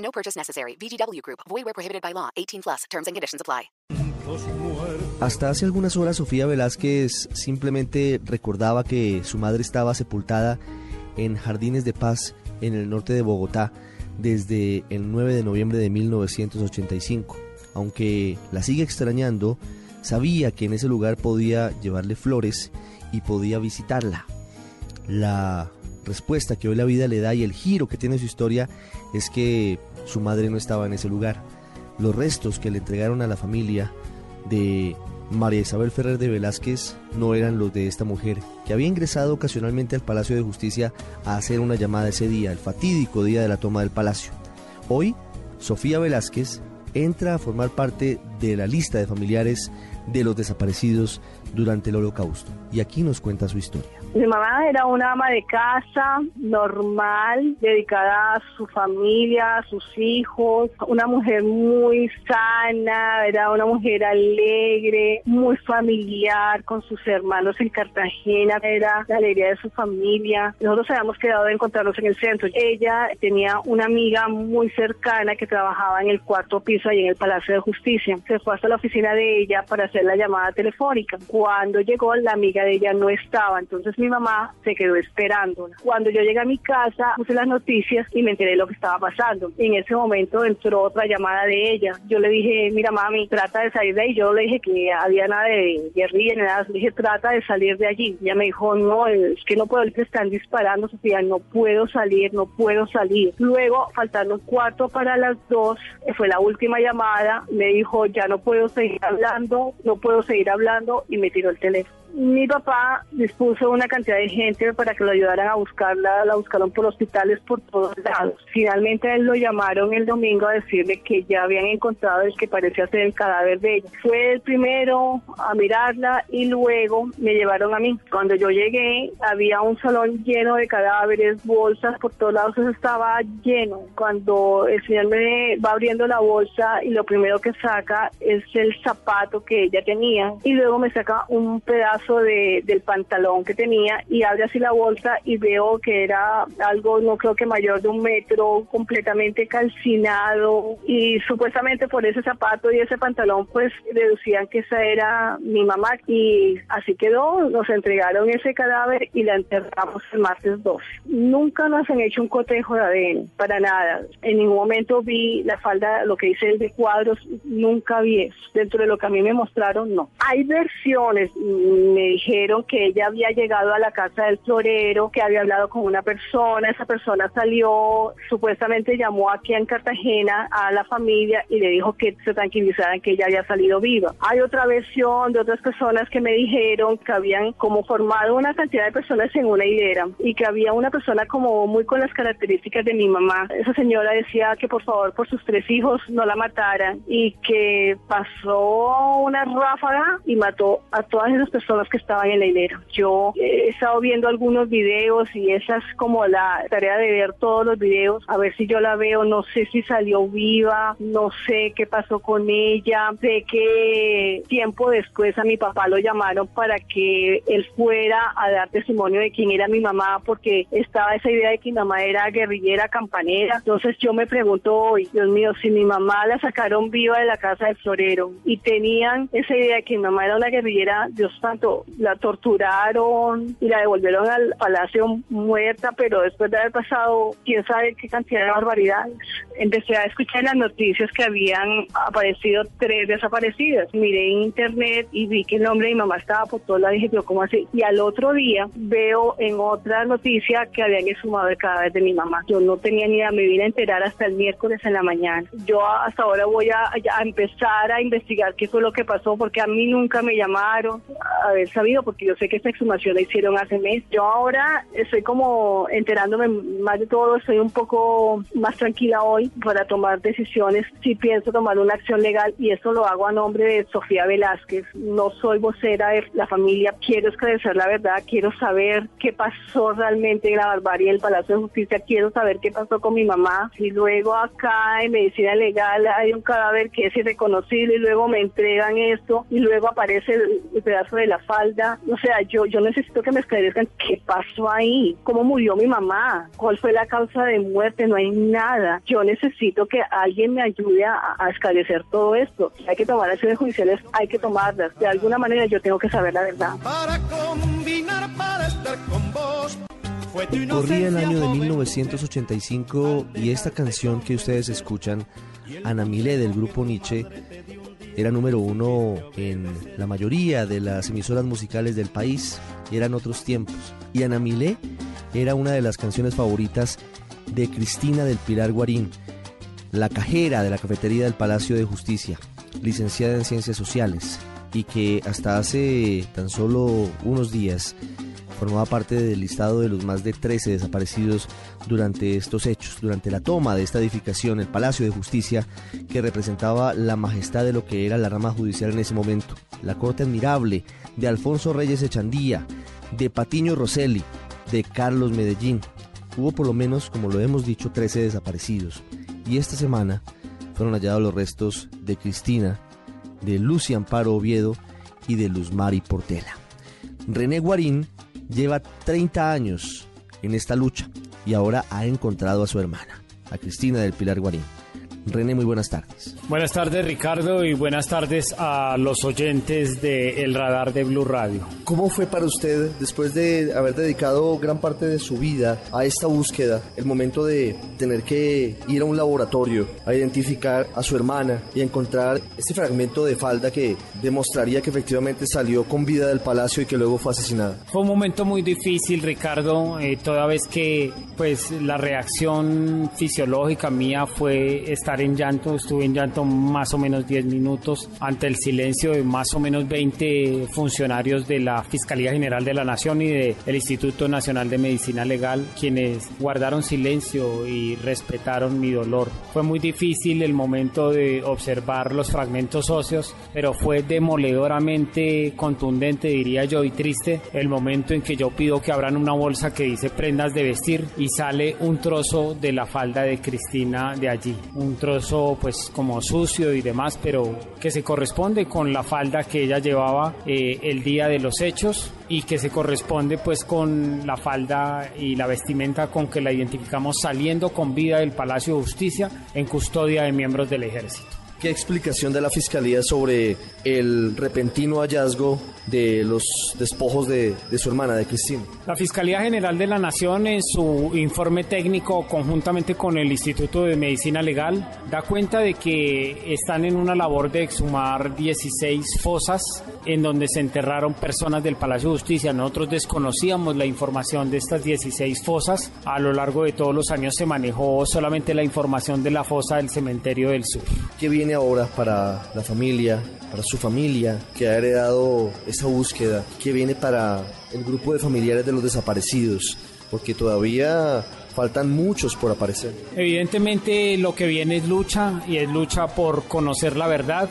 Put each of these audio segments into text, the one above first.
No purchase necessary. VGW Group. Void where prohibited by law. 18 plus. Terms and conditions apply. Hasta hace algunas horas Sofía Velázquez simplemente recordaba que su madre estaba sepultada en Jardines de Paz en el norte de Bogotá desde el 9 de noviembre de 1985. Aunque la sigue extrañando, sabía que en ese lugar podía llevarle flores y podía visitarla. La respuesta que hoy la vida le da y el giro que tiene su historia es que su madre no estaba en ese lugar. Los restos que le entregaron a la familia de María Isabel Ferrer de Velázquez no eran los de esta mujer, que había ingresado ocasionalmente al Palacio de Justicia a hacer una llamada ese día, el fatídico día de la toma del palacio. Hoy, Sofía Velázquez entra a formar parte de la lista de familiares de los desaparecidos durante el holocausto. Y aquí nos cuenta su historia. Mi mamá era una ama de casa normal, dedicada a su familia, a sus hijos, una mujer muy sana, era una mujer alegre, muy familiar con sus hermanos en Cartagena, era la alegría de su familia. Nosotros habíamos quedado de encontrarnos en el centro. Ella tenía una amiga muy cercana que trabajaba en el cuarto piso ahí en el Palacio de Justicia. Se fue hasta la oficina de ella para hacer la llamada telefónica. Cuando llegó, la amiga de ella no estaba, entonces mi mamá se quedó esperándola. Cuando yo llegué a mi casa, puse las noticias y me enteré de lo que estaba pasando. En ese momento entró otra llamada de ella. Yo le dije, mira mami, trata de salir de ahí. Yo le dije que había nada de guerrilla ni nada. Le dije, trata de salir de allí. Ella me dijo, no, es que no puedo, te están disparando, Sofía, no puedo salir, no puedo salir. Luego, faltando cuarto para las dos, fue la última llamada, me dijo, ya no puedo seguir hablando, no puedo seguir hablando y me tiró el teléfono. Mi papá dispuso una cantidad de gente para que lo ayudaran a buscarla, la buscaron por hospitales por todos lados. Finalmente él lo llamaron el domingo a decirle que ya habían encontrado el que parecía ser el cadáver de ella. Fue el primero a mirarla y luego me llevaron a mí. Cuando yo llegué había un salón lleno de cadáveres, bolsas por todos lados, eso estaba lleno. Cuando el señor me va abriendo la bolsa y lo primero que saca es el zapato que ella tenía y luego me saca un pedazo de, del pantalón que tenía y abre así la bolsa y veo que era algo no creo que mayor de un metro, completamente calcinado y supuestamente por ese zapato y ese pantalón pues deducían que esa era mi mamá y así quedó, nos entregaron ese cadáver y la enterramos el martes 2. Nunca nos han hecho un cotejo de ADN, para nada. En ningún momento vi la falda, lo que dice el de cuadros, nunca vi eso. Dentro de lo que a mí me mostraron, no. Hay versiones, me dijeron que ella había llegado a la casa del florero, que había hablado con una persona, esa persona salió, supuestamente llamó aquí en Cartagena a la familia y le dijo que se tranquilizaran que ella había salido viva. Hay otra versión de otras personas que me dijeron que habían como formado una cantidad de personas en una hilera y que había una persona como muy con las características de mi mamá. Esa señora decía que por favor por sus tres hijos no la mataran y que pasó una ráfaga y mató a todas esas personas que estaban en la hilera. Yo he estado viendo algunos videos y esa es como la tarea de ver todos los videos, a ver si yo la veo, no sé si salió viva, no sé qué pasó con ella, sé que tiempo después a mi papá lo llamaron para que él fuera a dar testimonio de quién era mi mamá porque estaba esa idea de que mi mamá era guerrillera, campanera, entonces yo me pregunto hoy, Dios mío, si mi mamá la sacaron viva de la casa del florero y tenían esa idea de que mi mamá era una guerrillera, Dios santo, la torturaron y la devolvieron al palacio muerta, pero después de haber pasado quién sabe qué cantidad de barbaridades. Empecé a escuchar las noticias que habían aparecido tres desaparecidas. Miré en internet y vi que el nombre de mi mamá estaba por lados y dije, pero ¿cómo así? Y al otro día veo en otra noticia que habían exhumado el cadáver de mi mamá. Yo no tenía ni idea, me vine a enterar hasta el miércoles en la mañana. Yo hasta ahora voy a, a empezar a investigar qué fue lo que pasó porque a mí nunca me llamaron a sabido, porque yo sé que esta exhumación la hicieron hace mes. Yo ahora estoy como enterándome más de todo, estoy un poco más tranquila hoy para tomar decisiones. Si pienso tomar una acción legal y eso lo hago a nombre de Sofía Velázquez. No soy vocera de la familia, quiero esclarecer la verdad, quiero saber qué pasó realmente en la barbarie del Palacio de Justicia, quiero saber qué pasó con mi mamá. Y luego acá en medicina legal hay un cadáver que es irreconocible y luego me entregan esto y luego aparece el, pedazo de la falda. O sea, yo, yo necesito que me esclarezcan qué pasó ahí, cómo murió mi mamá, cuál fue la causa de muerte, no hay nada. Yo necesito que alguien me ayude a, a esclarecer todo esto. Hay que tomar acciones judiciales, hay que tomarlas. De alguna manera yo tengo que saber la verdad. Para combinar, para estar con vos. Corría el año de joven 1985 y esta canción que ustedes escuchan, Ana Milé del grupo Nietzsche, era número uno en la mayoría de las emisoras musicales del país. Eran otros tiempos. Y Ana Milé era una de las canciones favoritas de Cristina del Pilar Guarín, la cajera de la cafetería del Palacio de Justicia, licenciada en Ciencias Sociales, y que hasta hace tan solo unos días formaba parte del listado de los más de 13 desaparecidos durante estos hechos, durante la toma de esta edificación, el Palacio de Justicia, que representaba la majestad de lo que era la rama judicial en ese momento, la corte admirable de Alfonso Reyes Echandía, de Patiño Rosselli, de Carlos Medellín. Hubo por lo menos, como lo hemos dicho, 13 desaparecidos. Y esta semana fueron hallados los restos de Cristina, de Lucy Amparo Oviedo y de Luz Mari Portela. René Guarín lleva 30 años en esta lucha y ahora ha encontrado a su hermana, a Cristina del Pilar Guarín. René, muy buenas tardes. Buenas tardes Ricardo y buenas tardes a los oyentes de El Radar de Blue Radio. ¿Cómo fue para usted, después de haber dedicado gran parte de su vida a esta búsqueda, el momento de tener que ir a un laboratorio a identificar a su hermana y encontrar este fragmento de falda que demostraría que efectivamente salió con vida del palacio y que luego fue asesinada? Fue un momento muy difícil Ricardo, eh, toda vez que pues la reacción fisiológica mía fue estar en llanto, estuve en llanto más o menos 10 minutos ante el silencio de más o menos 20 funcionarios de la Fiscalía General de la Nación y del Instituto Nacional de Medicina Legal, quienes guardaron silencio y respetaron mi dolor. Fue muy difícil el momento de observar los fragmentos óseos, pero fue demoledoramente contundente, diría yo, y triste el momento en que yo pido que abran una bolsa que dice prendas de vestir y sale un trozo de la falda de Cristina de allí. Un trozo pues como sucio y demás, pero que se corresponde con la falda que ella llevaba eh, el día de los hechos y que se corresponde pues con la falda y la vestimenta con que la identificamos saliendo con vida del Palacio de Justicia en custodia de miembros del ejército. ¿Qué explicación da la fiscalía sobre el repentino hallazgo de los despojos de, de su hermana, de Cristina? La Fiscalía General de la Nación en su informe técnico conjuntamente con el Instituto de Medicina Legal da cuenta de que están en una labor de exhumar 16 fosas en donde se enterraron personas del Palacio de Justicia. Nosotros desconocíamos la información de estas 16 fosas. A lo largo de todos los años se manejó solamente la información de la fosa del cementerio del sur. ¿Qué viene ahora para la familia, para su familia que ha heredado esa búsqueda? ¿Qué viene para el grupo de familiares de los desaparecidos? Porque todavía faltan muchos por aparecer. Evidentemente lo que viene es lucha y es lucha por conocer la verdad,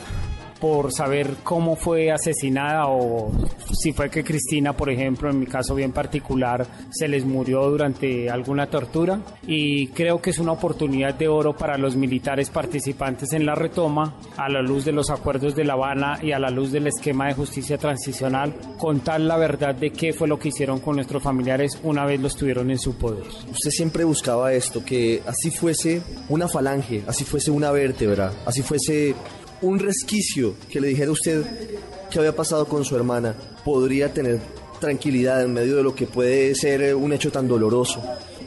por saber cómo fue asesinada o si fue que Cristina, por ejemplo, en mi caso bien particular, se les murió durante alguna tortura. Y creo que es una oportunidad de oro para los militares participantes en la retoma, a la luz de los acuerdos de La Habana y a la luz del esquema de justicia transicional, contar la verdad de qué fue lo que hicieron con nuestros familiares una vez los tuvieron en su poder. Usted siempre buscaba esto, que así fuese una falange, así fuese una vértebra, así fuese un resquicio que le dijera usted qué había pasado con su hermana, podría tener tranquilidad en medio de lo que puede ser un hecho tan doloroso.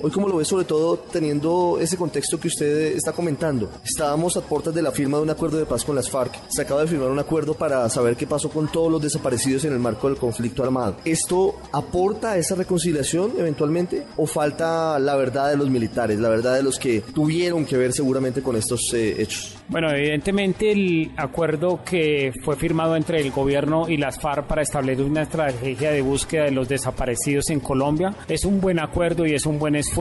Hoy cómo lo ve sobre todo teniendo ese contexto que usted está comentando. Estábamos a puertas de la firma de un acuerdo de paz con las FARC. Se acaba de firmar un acuerdo para saber qué pasó con todos los desaparecidos en el marco del conflicto armado. ¿Esto aporta a esa reconciliación eventualmente o falta la verdad de los militares, la verdad de los que tuvieron que ver seguramente con estos eh, hechos? Bueno, evidentemente el acuerdo que fue firmado entre el gobierno y las FARC para establecer una estrategia de búsqueda de los desaparecidos en Colombia es un buen acuerdo y es un buen esfuerzo.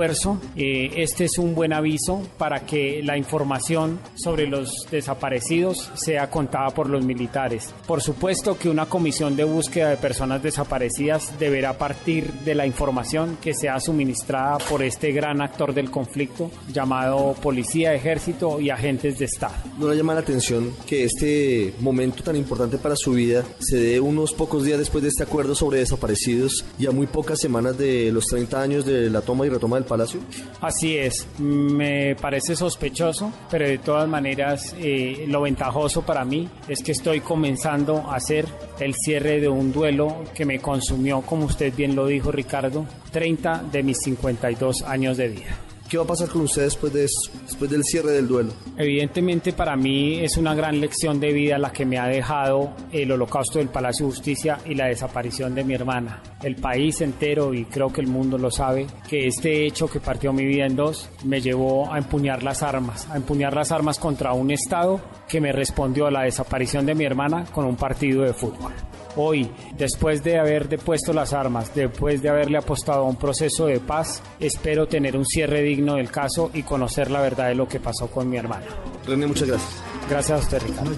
Eh, este es un buen aviso para que la información sobre los desaparecidos sea contada por los militares. Por supuesto que una comisión de búsqueda de personas desaparecidas deberá partir de la información que sea suministrada por este gran actor del conflicto llamado policía, ejército y agentes de Estado. ¿No le llama la atención que este momento tan importante para su vida se dé unos pocos días después de este acuerdo sobre desaparecidos y a muy pocas semanas de los 30 años de la toma y retoma del palacio? Así es, me parece sospechoso, pero de todas maneras eh, lo ventajoso para mí es que estoy comenzando a hacer el cierre de un duelo que me consumió, como usted bien lo dijo Ricardo, 30 de mis 52 años de vida. ¿Qué va a pasar con usted después de eso, después del cierre del duelo? Evidentemente para mí es una gran lección de vida la que me ha dejado el holocausto del Palacio de Justicia y la desaparición de mi hermana. El país entero y creo que el mundo lo sabe que este hecho que partió mi vida en dos me llevó a empuñar las armas, a empuñar las armas contra un Estado que me respondió a la desaparición de mi hermana con un partido de fútbol. Hoy, después de haber depuesto las armas, después de haberle apostado a un proceso de paz, espero tener un cierre digno del caso y conocer la verdad de lo que pasó con mi hermana. René, muchas gracias. Gracias a usted, Ricardo.